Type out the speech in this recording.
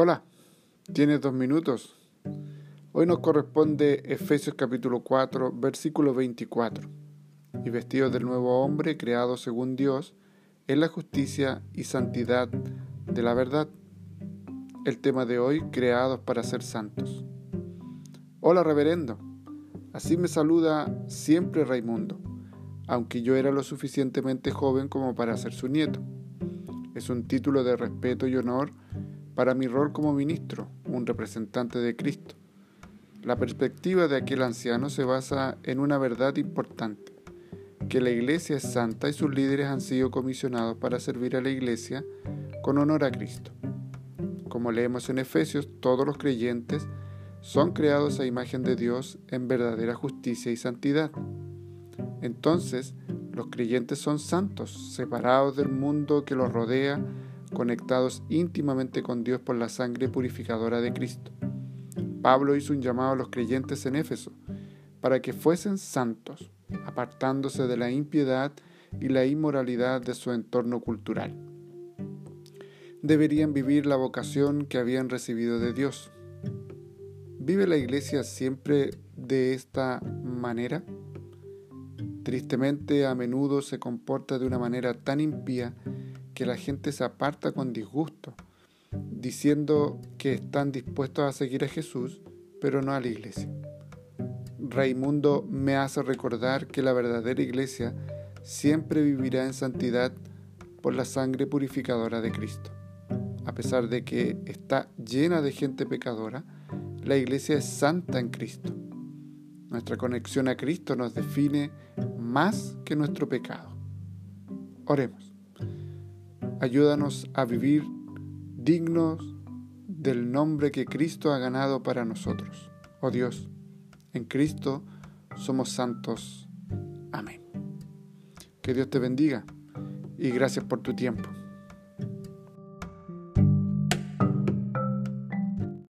Hola, tienes dos minutos. Hoy nos corresponde Efesios capítulo 4, versículo 24. Y vestidos del nuevo hombre creado según Dios, en la justicia y santidad de la verdad. El tema de hoy, creados para ser santos. Hola, reverendo. Así me saluda siempre Raimundo, aunque yo era lo suficientemente joven como para ser su nieto. Es un título de respeto y honor para mi rol como ministro, un representante de Cristo. La perspectiva de aquel anciano se basa en una verdad importante, que la iglesia es santa y sus líderes han sido comisionados para servir a la iglesia con honor a Cristo. Como leemos en Efesios, todos los creyentes son creados a imagen de Dios en verdadera justicia y santidad. Entonces, los creyentes son santos, separados del mundo que los rodea, conectados íntimamente con Dios por la sangre purificadora de Cristo. Pablo hizo un llamado a los creyentes en Éfeso para que fuesen santos, apartándose de la impiedad y la inmoralidad de su entorno cultural. Deberían vivir la vocación que habían recibido de Dios. ¿Vive la iglesia siempre de esta manera? Tristemente a menudo se comporta de una manera tan impía que la gente se aparta con disgusto, diciendo que están dispuestos a seguir a Jesús, pero no a la iglesia. Raimundo me hace recordar que la verdadera iglesia siempre vivirá en santidad por la sangre purificadora de Cristo. A pesar de que está llena de gente pecadora, la iglesia es santa en Cristo. Nuestra conexión a Cristo nos define más que nuestro pecado. Oremos. Ayúdanos a vivir dignos del nombre que Cristo ha ganado para nosotros. Oh Dios, en Cristo somos santos. Amén. Que Dios te bendiga y gracias por tu tiempo.